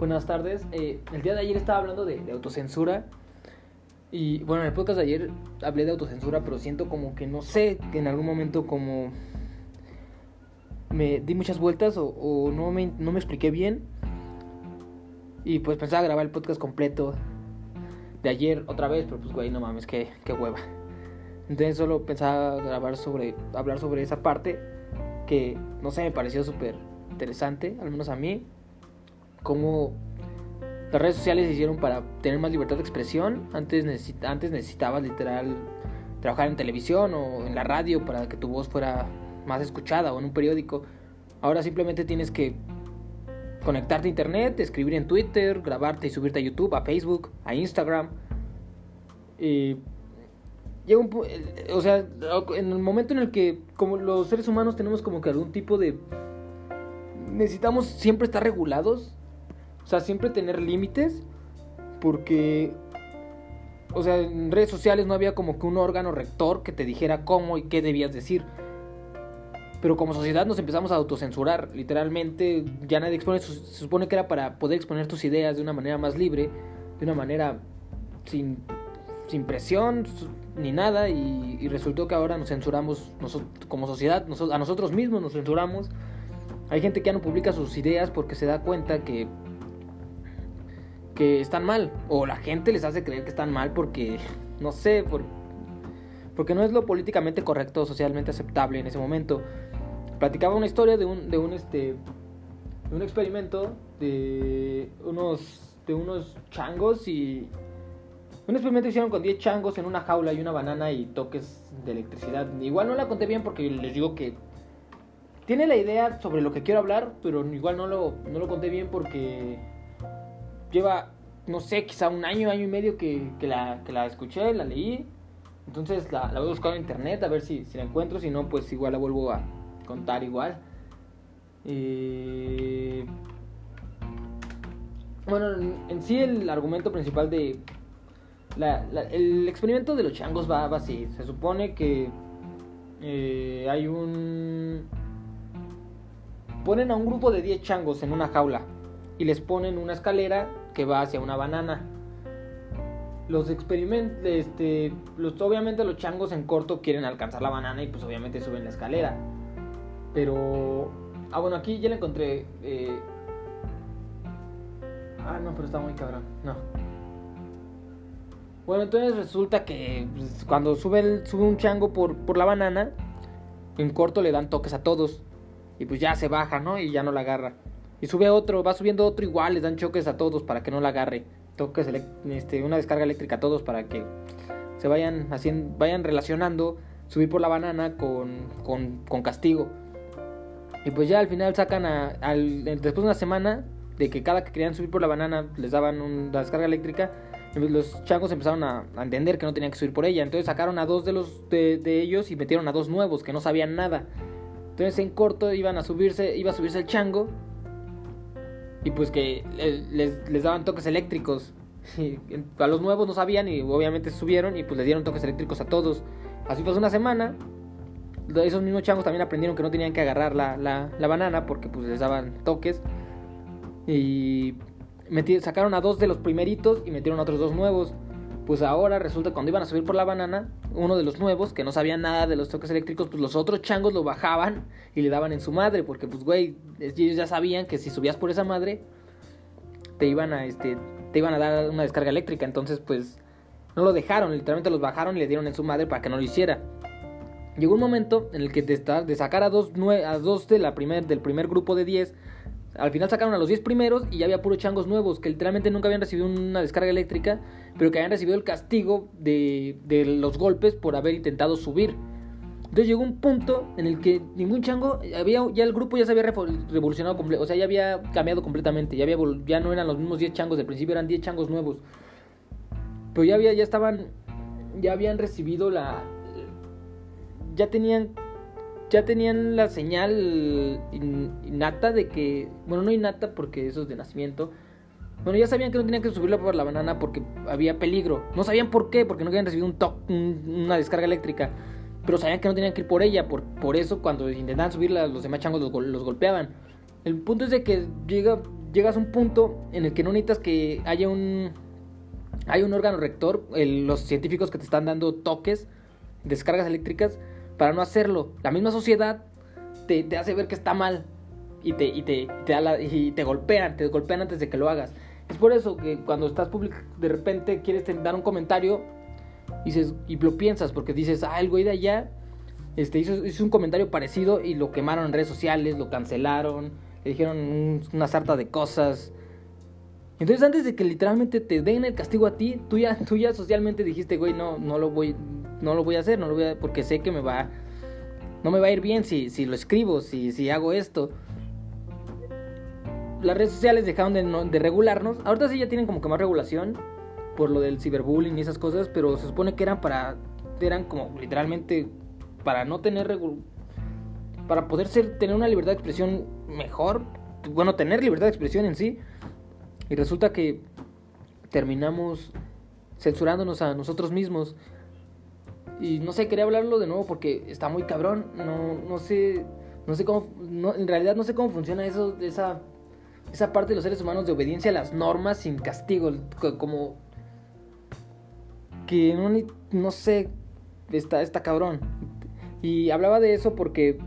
Buenas tardes. Eh, el día de ayer estaba hablando de, autocensura. Y bueno, en el podcast de ayer hablé de autocensura, pero siento como que no sé, que en algún momento como me di muchas vueltas o, o no, me, no me expliqué bien. Y pues pensaba grabar el podcast completo de ayer otra vez, pero pues güey, no mames, qué, qué hueva. Entonces solo pensaba grabar sobre, hablar sobre esa parte que no sé, me pareció súper interesante, al menos a mí cómo las redes sociales se hicieron para tener más libertad de expresión. Antes, necesita, antes necesitabas literal trabajar en televisión o en la radio para que tu voz fuera más escuchada o en un periódico. Ahora simplemente tienes que conectarte a internet, escribir en Twitter, grabarte y subirte a YouTube, a Facebook, a Instagram. Y llega un o sea, en el momento en el que como los seres humanos tenemos como que algún tipo de necesitamos siempre estar regulados o sea, siempre tener límites porque, o sea, en redes sociales no había como que un órgano rector que te dijera cómo y qué debías decir. Pero como sociedad nos empezamos a autocensurar, literalmente ya nadie expone, se supone que era para poder exponer tus ideas de una manera más libre, de una manera sin, sin presión ni nada y, resultó que ahora nos censuramos como sociedad, a nosotros mismos nos censuramos. Hay gente que ya no publica sus ideas porque se da cuenta que están mal. O la gente les hace creer que están mal porque, no sé, por, porque no es lo políticamente correcto, socialmente aceptable en ese momento. Platicaba una historia de un, de un, este, un experimento de unos, de unos changos y... Un experimento hicieron con 10 changos en una jaula y una banana y toques de electricidad. Igual no la conté bien porque les digo que tiene la idea sobre lo que quiero hablar, pero igual no lo, no lo conté bien porque lleva, no sé, quizá un año, año y medio que, que, la, que la escuché, la leí. Entonces la, la voy a buscar en internet a ver si, si la encuentro. Si no, pues igual la vuelvo a contar igual. Eh, bueno, en, sí el argumento principal de... La, el experimento de los changos va, así. Se supone que eh, hay un... Ponen a un grupo de 10 changos en una jaula y les ponen una escalera va hacia una banana. Los experimentos, este, obviamente los changos en corto quieren alcanzar la banana y pues obviamente suben la escalera. Pero, ah bueno, aquí ya la encontré. Eh, ah, no, pero está muy cabrón. No. Bueno, entonces resulta que pues, cuando sube, sube un chango por, por la banana, en corto le dan toques a todos. Y pues ya se baja, ¿no? Y ya no la agarra. Y sube otro, va subiendo otro igual, les dan choques a todos para que no la agarre. Toques, este, una descarga eléctrica a todos para que se vayan haciendo, vayan relacionando subir por la banana con, con, castigo. Y pues ya al final sacan a, al, después de una semana de que cada que querían subir por la banana les daban una descarga eléctrica, los changos empezaron a, entender que no tenían que subir por ella. Entonces sacaron a dos de, los, de, de ellos y metieron a dos nuevos que no sabían nada. Entonces en corto iban a subirse, iba a subirse el chango y pues que les, daban toques eléctricos. a los nuevos no sabían y obviamente subieron y pues les dieron toques eléctricos a todos. Así pasó una semana. Esos mismos changos también aprendieron que no tenían que agarrar la, la, banana porque pues les daban toques. Y sacaron a dos de los primeritos y metieron a otros dos nuevos. Pues ahora resulta cuando iban a subir por la banana, uno de los nuevos, que no sabía nada de los toques eléctricos, pues los otros changos lo bajaban y le daban en su madre, porque pues güey, ellos ya sabían que si subías por esa madre, te iban a este, te iban a dar una descarga eléctrica, entonces pues no lo dejaron, literalmente los bajaron y le dieron en su madre para que no lo hiciera. Llegó un momento en el que de, sacar a dos, a dos de la primer, del primer grupo de 10, al final sacaron a los 10 primeros y ya había puros changos nuevos que literalmente nunca habían recibido una descarga eléctrica, pero que habían recibido el castigo de, de los golpes por haber intentado subir. Entonces llegó un punto en el que ningún chango, había, ya el grupo ya se había revolucionado, o sea, ya había cambiado completamente, ya, había, ya no eran los mismos 10 changos del principio, eran 10 changos nuevos. Pero ya había, ya estaban, ya habían recibido la, ya tenían ya tenían la señal innata de que, bueno, no innata porque eso es de nacimiento. Bueno, ya sabían que no tenían que subirla por la banana porque había peligro. No sabían por qué, porque no habían recibido un toque, una descarga eléctrica. Pero sabían que no tenían que ir por ella. Por, por eso, cuando intentaban subirla, los demás changos los, golpeaban. El punto es de que llega, llegas a un punto en el que no necesitas que haya un hay un órgano rector, los científicos que te están dando toques, descargas eléctricas, para no hacerlo. La misma sociedad te, te hace ver que está mal y te, y te, te, y te golpean, te golpean antes de que lo hagas. Es por eso que cuando estás público, de repente quieres dar un comentario y, dices, y lo piensas, porque dices, ah, el güey de allá este, hizo, hizo un comentario parecido y lo quemaron en redes sociales, lo cancelaron, le dijeron una sarta de cosas. Entonces antes de que literalmente te den el castigo a ti, tú ya, tú ya socialmente dijiste, güey, no, no lo voy, no lo voy a hacer, no lo voy a, porque sé que me va, no me va a ir bien si, si lo escribo, si, si hago esto. Las redes sociales dejaron de, de regularnos. Ahorita sí ya tienen como que más regulación por lo del ciberbullying y esas cosas, pero se supone que eran para, eran como literalmente para no tener, para poder ser, tener una libertad de expresión mejor, bueno, tener libertad de expresión en sí y resulta que terminamos censurándonos a nosotros mismos. Y no sé, quería hablarlo de nuevo porque está muy cabrón. No, no sé, no sé cómo, en realidad no sé cómo funciona eso, esa, esa parte de los seres humanos de obediencia a las normas sin castigo. Como que no, no sé, está, está cabrón. Y hablaba de eso porque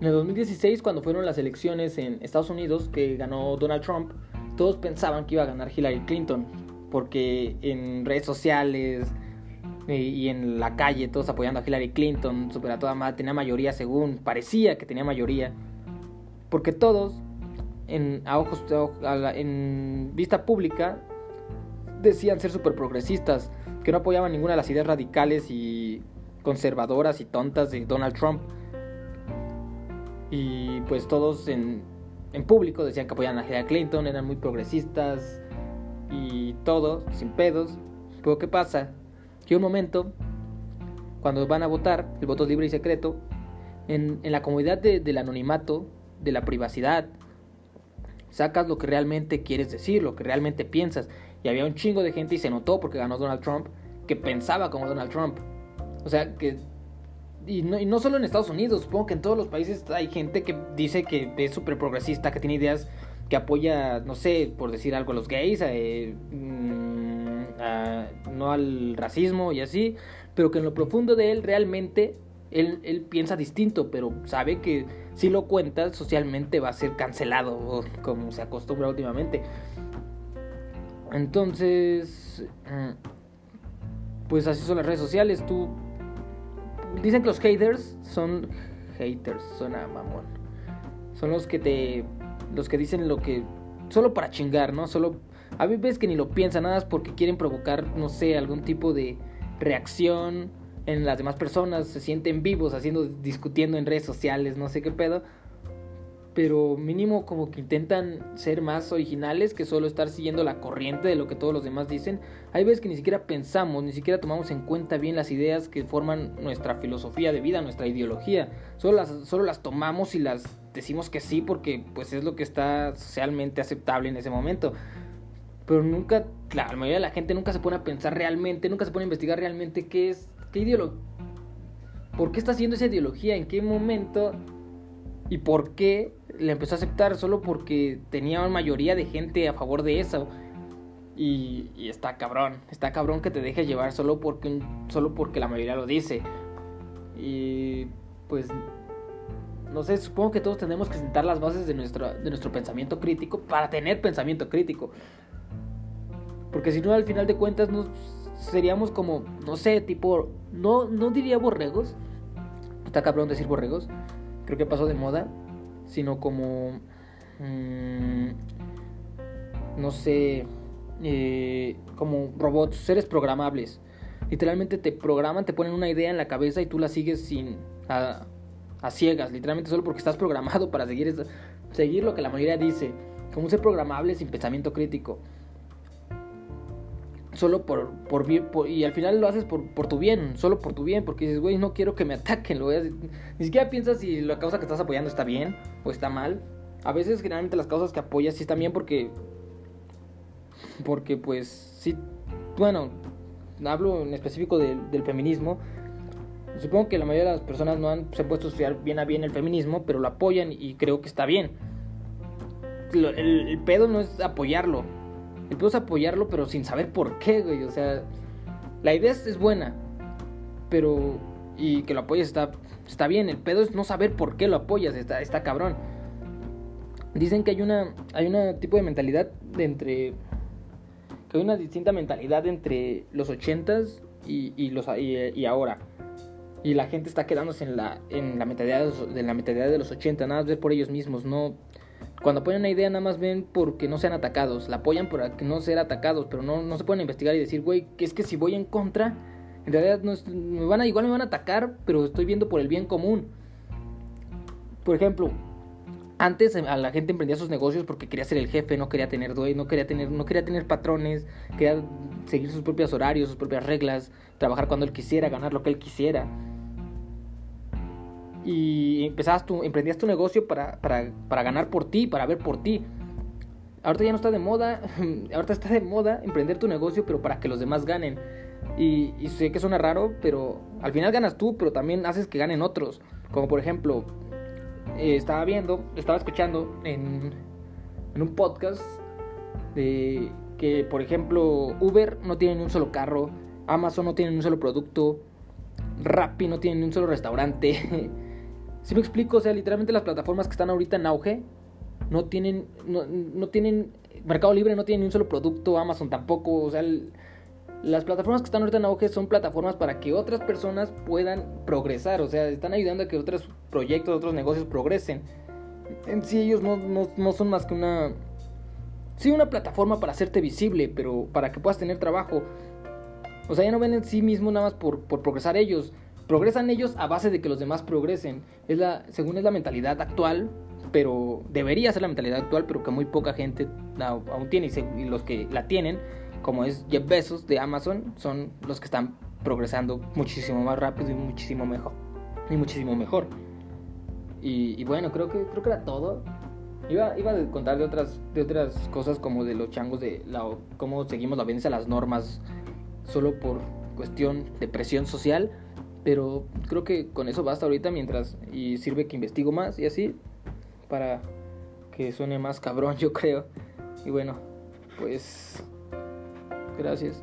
en el 2016, cuando fueron las elecciones en Estados Unidos, que ganó Donald Trump, todos pensaban que iba a ganar Hillary Clinton, porque en redes sociales y en la calle todos apoyando a Hillary Clinton, super a toda madre, tenía mayoría según, parecía que tenía mayoría, porque todos, en, a ojos, en vista pública, decían ser super progresistas, que no apoyaban ninguna de las ideas radicales y conservadoras y tontas de Donald Trump. Y pues todos en, en público decían que apoyaban a Hillary Clinton, eran muy progresistas y todo, sin pedos. Pero ¿qué pasa? Que un momento, cuando van a votar, el voto libre y secreto, en, en la comodidad del anonimato, de la privacidad, sacas lo que realmente quieres decir, lo que realmente piensas. Y había un chingo de gente y se notó porque ganó Donald Trump, que pensaba como Donald Trump. O sea, que y no, solo en Estados Unidos, supongo que en todos los países hay gente que dice que es súper progresista, que tiene ideas que apoya, no sé, por decir algo, a los gays, eh, no al racismo y así, pero que en lo profundo de él realmente él, él, piensa distinto, pero sabe que si lo cuenta socialmente va a ser cancelado, como se acostumbra últimamente. Entonces, mm, pues así son las redes sociales, tú Dicen que los haters son haters, suena mamón. Son los que te los que dicen lo que solo para chingar, ¿no? Solo a veces que ni lo piensan nada es porque quieren provocar, no sé, algún tipo de reacción en las demás personas, se sienten vivos haciendo discutiendo en redes sociales, no sé qué pedo pero mínimo como que intentan ser más originales que solo estar siguiendo la corriente de lo que todos los demás dicen. Hay veces que ni siquiera pensamos, ni siquiera tomamos en cuenta bien las ideas que forman nuestra filosofía de vida, nuestra ideología. Solo las, solo las tomamos y las decimos que sí porque pues es lo que está socialmente aceptable en ese momento. Pero nunca, la mayoría de la gente nunca se pone a pensar realmente, nunca se pone a investigar realmente qué es, qué ideología, por qué está haciendo esa ideología, en qué momento y por qué le empezó a aceptar solo porque tenía una mayoría de gente a favor de eso. Y, está cabrón, está cabrón que te dejes llevar solo porque, solo porque la mayoría lo dice. Y pues, no sé, supongo que todos tenemos que sentar las bases de nuestro, de nuestro pensamiento crítico para tener pensamiento crítico. Porque si no, al final de cuentas, nos seríamos como, no sé, tipo, no, no diría borregos. Está cabrón decir borregos. Creo que pasó de moda sino como, mm, no sé, eh, como robots, seres programables. Literalmente te programan, te ponen una idea en la cabeza y tú la sigues sin a, ciegas, literalmente solo porque estás programado para seguir, seguir lo que la mayoría dice, como un ser programable sin pensamiento crítico. Solo por, por y al final lo haces por, por tu bien, solo por tu bien, porque dices, güey, no quiero que me ataquen, lo voy a, ni siquiera piensas si la causa que estás apoyando está bien o está mal. A veces generalmente las causas que apoyas sí están bien porque, porque pues sí, bueno, hablo en específico del feminismo. Supongo que la mayoría de las personas no han, se han puesto a estudiar bien a bien el feminismo, pero lo apoyan y creo que está bien. el, pedo no es apoyarlo. Pedo es apoyarlo, pero sin saber por qué, güey. O sea, la idea es, buena, pero. Y que lo apoyes está, está bien. El pedo es no saber por qué lo apoyas. Está, está cabrón. Dicen que hay una. Hay un tipo de mentalidad de entre. Que hay una distinta mentalidad entre los ochentas y, y, los, y, ahora. Y la gente está quedándose en la, en la mentalidad de los, de la mentalidad de los 80, nada más ver por ellos mismos, no cuando apoyan una idea nada más ven porque no sean atacados, la apoyan por que no ser atacados, pero no, no se pueden investigar y decir, güey, que es que si voy en contra, en realidad no me van a, igual me van a atacar, pero estoy viendo por el bien común. Por ejemplo, antes a la gente emprendía sus negocios porque quería ser el jefe, no quería tener dueño, no quería tener, no quería tener patrones, quería seguir sus propios horarios, sus propias reglas, trabajar cuando él quisiera, ganar lo que él quisiera y empezabas tu, emprendías tu negocio para, para, para ganar por ti, para ver por ti. Ahorita ya no está de moda, ahorita está de moda emprender tu negocio, pero para que los demás ganen. Y, sé que suena raro, pero al final ganas tú, pero también haces que ganen otros. Como por ejemplo, eh, estaba viendo, estaba escuchando en, en un podcast de que, por ejemplo, Uber no tiene ni un solo carro, Amazon no tiene ni un solo producto, Rappi no tiene ni un solo restaurante. Si me explico, o sea, literalmente las plataformas que están ahorita en auge no tienen, no, tienen, Mercado Libre no tiene ni un solo producto, Amazon tampoco, o sea, las plataformas que están ahorita en auge son plataformas para que otras personas puedan progresar, o sea, están ayudando a que otros proyectos, otros negocios progresen. En sí ellos no, no son más que una... Sí, una plataforma para hacerte visible, pero para que puedas tener trabajo. O sea, ya no ven en sí mismo nada más por, por progresar ellos, Progresan ellos a base de que los demás progresen. Es la, según es la mentalidad actual, pero debería ser la mentalidad actual, pero que muy poca gente aún tiene. Y, los que la tienen, como es Jeff Bezos de Amazon, son los que están progresando muchísimo más rápido y muchísimo mejor. Y muchísimo mejor. Y, bueno, creo que, creo que era todo. Iba, iba a contar de otras, de otras cosas como de los changos, de la, cómo seguimos la obediencia a las normas solo por cuestión de presión social pero creo que con eso basta ahorita mientras y sirve que investigo más y así para que suene más cabrón, yo creo. Y bueno, pues gracias.